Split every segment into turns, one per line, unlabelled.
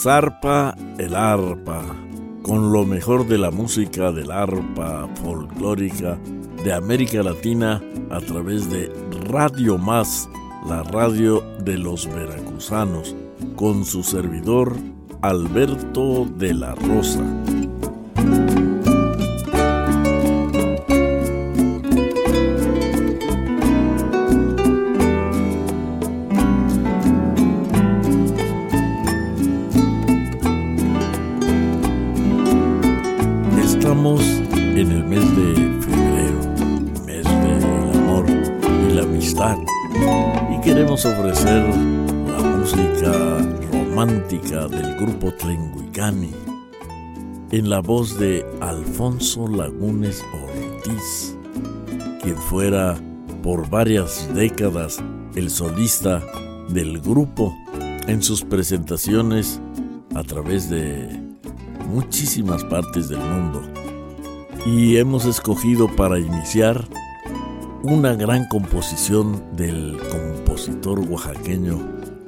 Zarpa el arpa, con lo mejor de la música del arpa folclórica de América Latina a través de Radio Más, la radio de los veracruzanos, con su servidor Alberto de la Rosa. En la voz de Alfonso Lagunes Ortiz, quien fuera por varias décadas el solista del grupo en sus presentaciones a través de muchísimas partes del mundo. Y hemos escogido para iniciar una gran composición del compositor oaxaqueño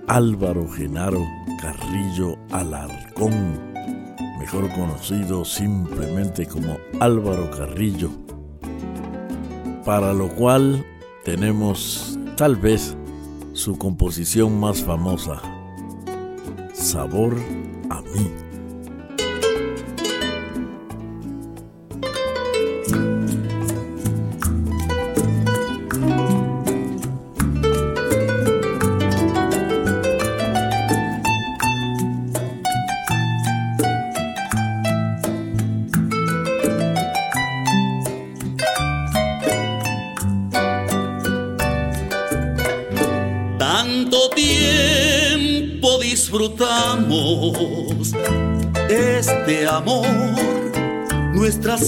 Álvaro Genaro Carrillo Alarcón, mejor conocido simplemente como Álvaro Carrillo, para lo cual tenemos tal vez su composición más famosa, Sabor a mí.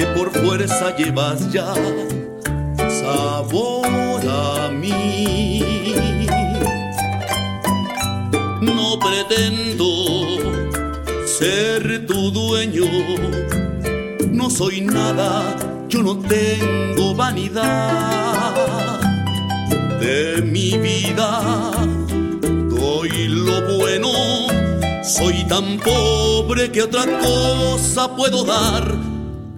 que por fuerza llevas ya sabor a mí. No pretendo ser tu dueño, no soy nada, yo no tengo vanidad de mi vida doy lo bueno. Soy tan pobre que otra cosa puedo dar.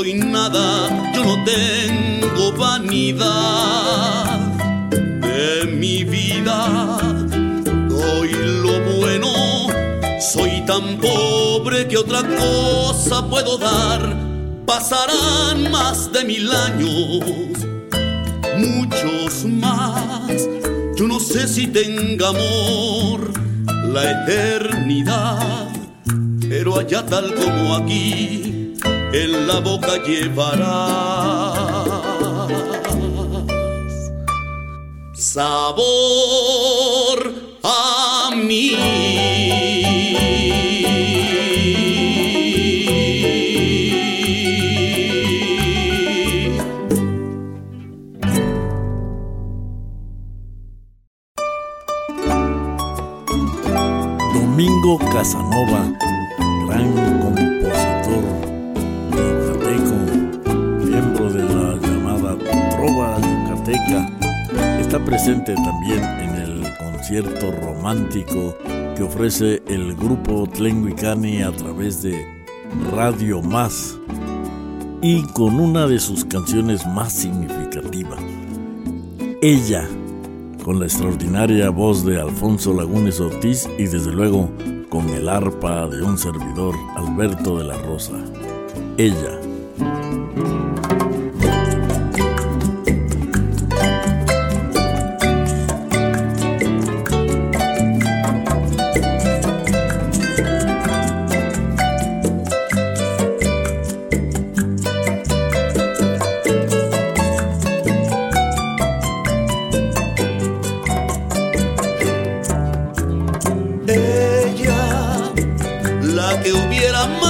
Soy nada, yo no tengo vanidad de mi vida. Doy lo bueno, soy tan pobre que otra cosa puedo dar, pasarán más de mil años, muchos más. Yo no sé si tenga amor la eternidad, pero allá tal como aquí, en la boca llevarás sabor a mí.
Domingo Casanova, Está presente también en el concierto romántico que ofrece el grupo Tlenguicani a través de Radio Más y con una de sus canciones más significativas, Ella con la extraordinaria voz de Alfonso Lagunes Ortiz y desde luego con el arpa de un servidor, Alberto de la Rosa. Ella. que
hubiera más.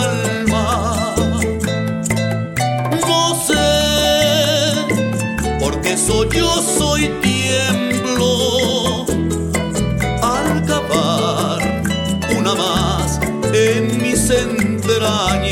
yo soy tiemblo al acabar una más en mis entrañas.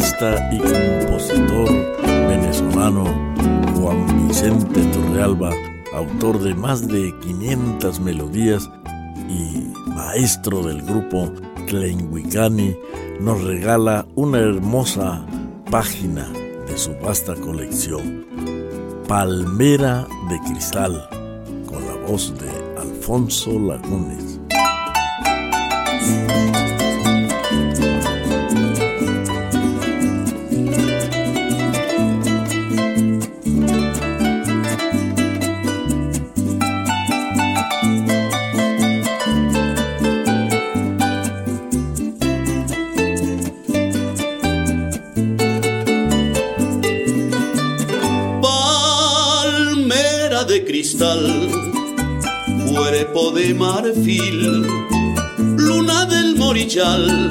Compositor venezolano Juan Vicente Torrealba, autor de más de 500 melodías y maestro del grupo Tlenguicani, nos regala una hermosa página de su vasta colección, Palmera de Cristal, con la voz de Alfonso Lagunes.
Cristal, cuerpo de marfil, luna del morichal,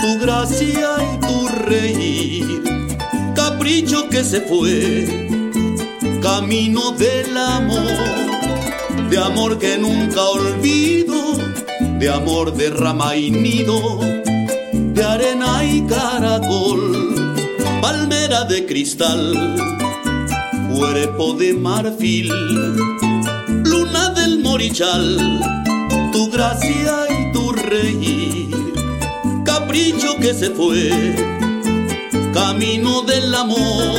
tu gracia y tu reír, capricho que se fue, camino del amor, de amor que nunca olvido, de amor de rama y nido, de arena y caracol, palmera de cristal cuerpo de marfil, luna del morichal, tu gracia y tu reír, capricho que se fue, camino del amor,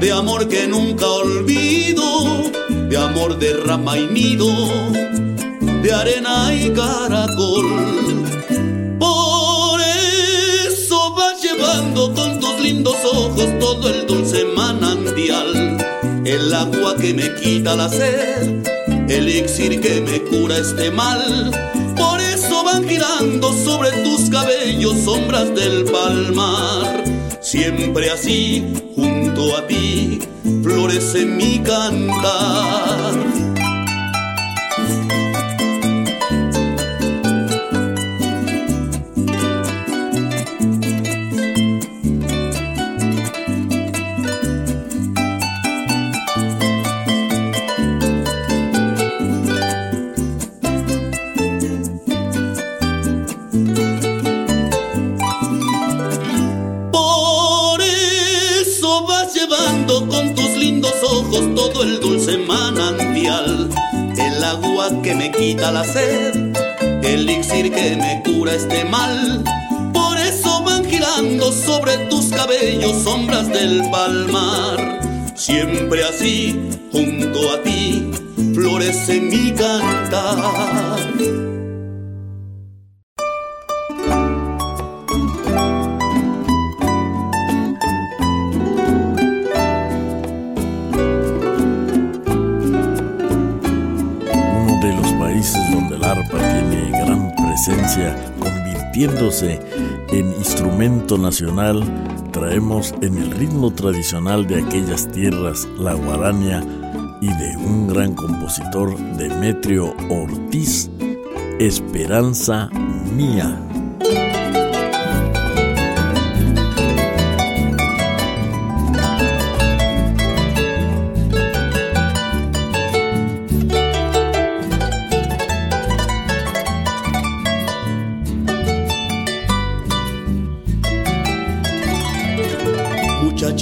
de amor que nunca olvido, de amor de rama y nido, de arena y caracol. Por eso vas llevando con tus lindos ojos todo el manantial, el agua que me quita la sed, el elixir que me cura este mal. Por eso van girando sobre tus cabellos sombras del palmar. Siempre así, junto a ti, florece mi cantar. Quita la sed, el elixir que me cura este mal. Por eso van girando sobre tus cabellos sombras del palmar. Siempre así, junto a ti, florece mi cantar.
Donde el arpa tiene gran presencia, convirtiéndose en instrumento nacional, traemos en el ritmo tradicional de aquellas tierras la guarania y de un gran compositor Demetrio Ortiz, Esperanza Mía.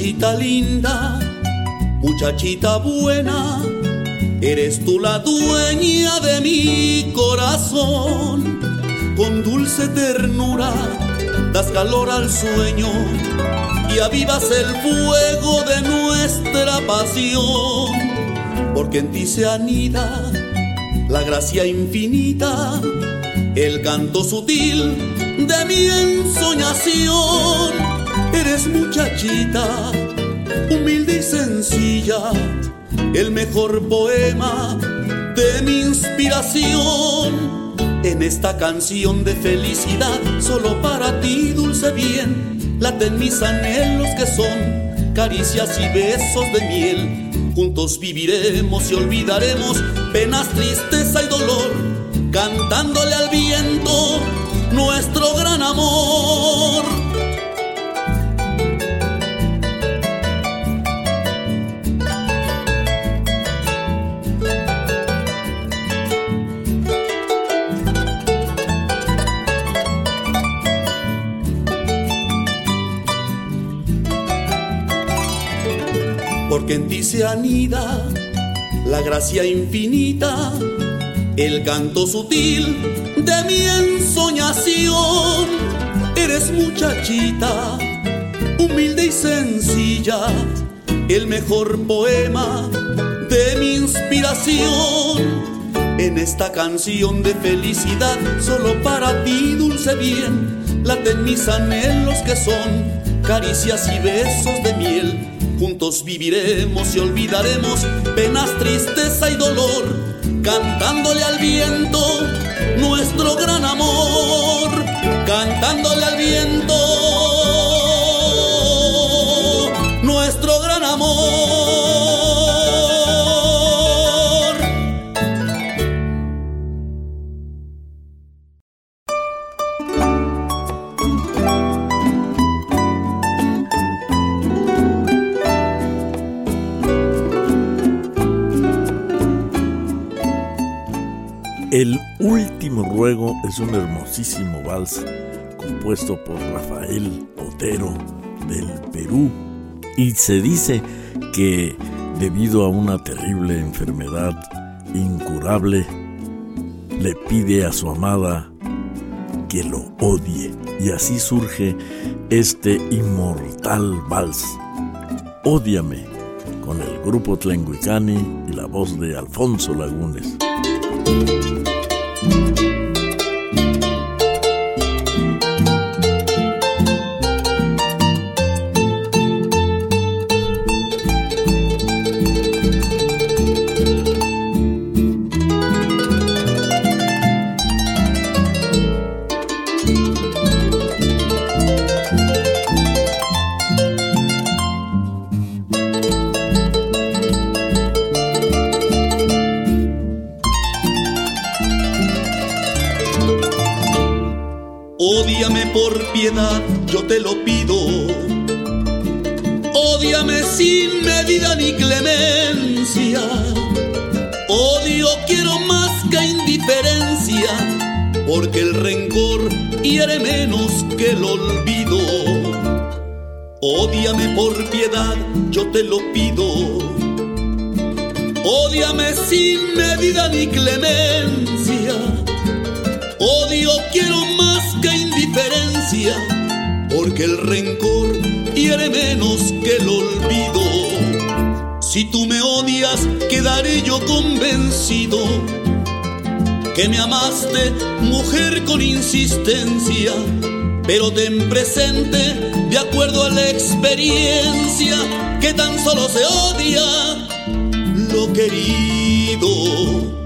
Linda, muchachita buena, eres tú la dueña de mi corazón. Con dulce ternura das calor al sueño y avivas el fuego de nuestra pasión. Porque en ti se anida la gracia infinita, el canto sutil de mi ensoñación. Eres muchachita, humilde y sencilla, el mejor poema de mi inspiración. En esta canción de felicidad, solo para ti, dulce bien, laten mis anhelos que son caricias y besos de miel. Juntos viviremos y olvidaremos penas, tristeza y dolor, cantándole al viento nuestro gran amor. Ti se anida la gracia infinita, el canto sutil de mi ensoñación. Eres muchachita, humilde y sencilla, el mejor poema de mi inspiración. En esta canción de felicidad, solo para ti, dulce bien, laten mis anhelos que son caricias y besos de miel. Juntos viviremos y olvidaremos penas, tristeza y dolor, cantándole al viento nuestro gran amor, cantándole al viento
es un hermosísimo vals compuesto por Rafael Otero del Perú y se dice que debido a una terrible enfermedad incurable le pide a su amada que lo odie y así surge este inmortal vals. Ódiame con el grupo Tlenguicani y la voz de Alfonso Lagunes.
Medida ni clemencia. Odio quiero más que indiferencia, porque el rencor hiere menos que el olvido. Ódiame por piedad, yo te lo pido. Ódiame sin medida ni clemencia. Odio quiero más que indiferencia porque el rencor hiere menos que el olvido. Si tú me odias, quedaré yo convencido que me amaste, mujer con insistencia, pero ten presente, de acuerdo a la experiencia, que tan solo se odia lo querido.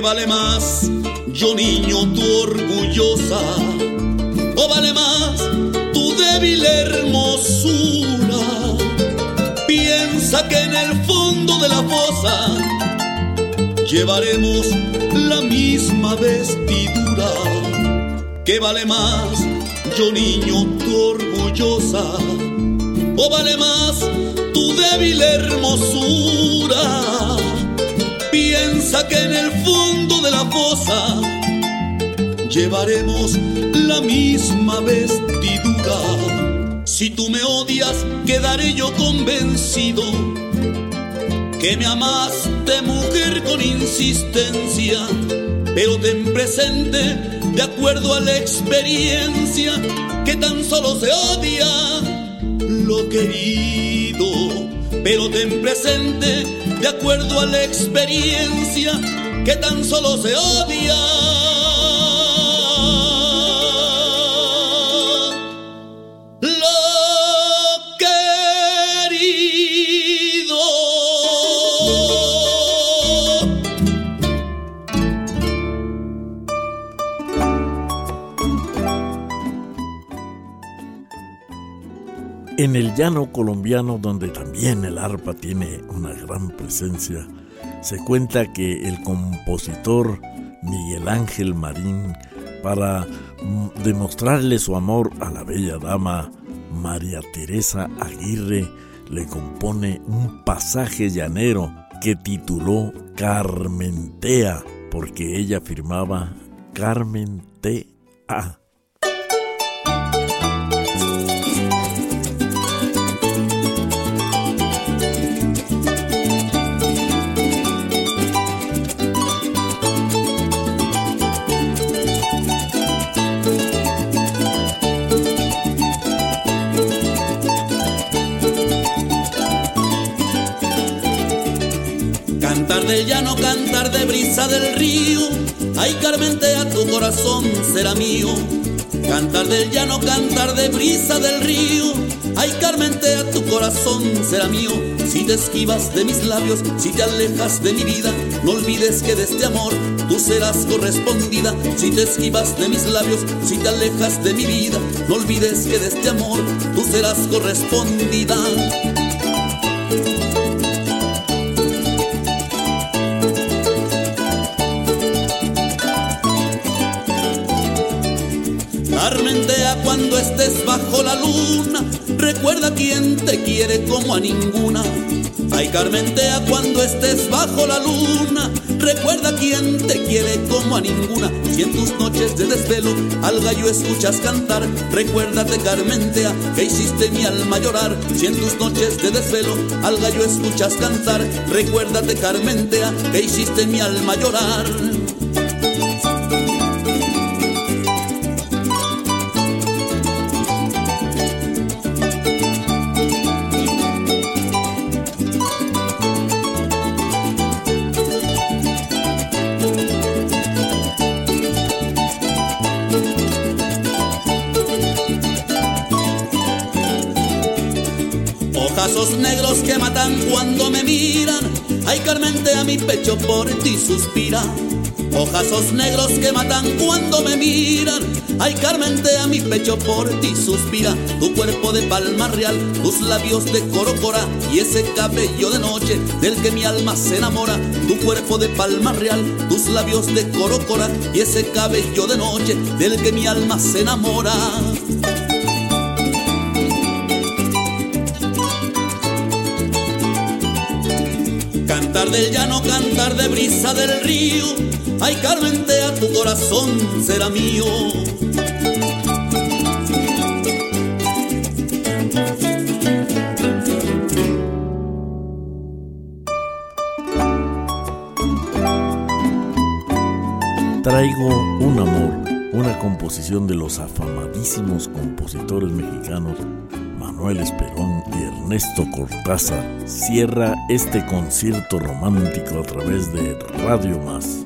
Vale más, yo niño, tu orgullosa? ¿O vale más tu débil hermosura? Piensa que en el fondo de la fosa llevaremos la misma vestidura. ¿Qué vale más, yo niño, tu orgullosa? ¿O vale más tu débil hermosura? Piensa que en el fondo de la fosa. Llevaremos la misma vestidura. Si tú me odias, quedaré yo convencido que me amaste mujer con insistencia, pero ten presente, de acuerdo a la experiencia, que tan solo se odia lo querido, pero ten presente de acuerdo a la experiencia que tan solo se odia. Lo querido.
En el llano colombiano, donde también el arpa tiene una gran presencia, se cuenta que el compositor Miguel Ángel Marín, para demostrarle su amor a la bella dama María Teresa Aguirre, le compone un pasaje llanero que tituló Carmentea, porque ella firmaba Carmen T.A.
no cantar de brisa del río. Ay, Carmentea, tu corazón será mío.
Cantar del llano, cantar de brisa del río. Ay, Carmentea, tu corazón será mío. Si te esquivas de mis labios, si te alejas de mi vida, no olvides que de este amor tú serás correspondida. Si te esquivas de mis labios, si te alejas de mi vida, no olvides que de este amor tú serás correspondida. Carmentea cuando estés bajo la luna, recuerda quien te quiere como a ninguna. Ay, Carmentea cuando estés bajo la luna, recuerda quien te quiere como a ninguna. Si en tus noches de desvelo al gallo escuchas cantar, recuérdate Carmentea que hiciste mi alma llorar. Si en tus noches de desvelo al gallo escuchas cantar, recuérdate Carmentea que hiciste mi alma llorar. Ojazos negros que matan cuando me miran. Ay, Carmente a mi pecho por ti suspira. Ojazos negros que matan cuando me miran. Ay, Carmente a mi pecho por ti suspira. Tu cuerpo de palma real, tus labios de corocora y ese cabello de noche del que mi alma se enamora. Tu cuerpo de palma real, tus labios de corocora y ese cabello de noche del que mi alma se enamora. Cantar del llano, cantar de brisa del río. Ay, Carmentea, tu corazón será mío.
Traigo un amor, una composición de los afamadísimos compositores mexicanos Manuel Esperón y Ernesto Cortázar cierra este concierto romántico a través de Radio Más.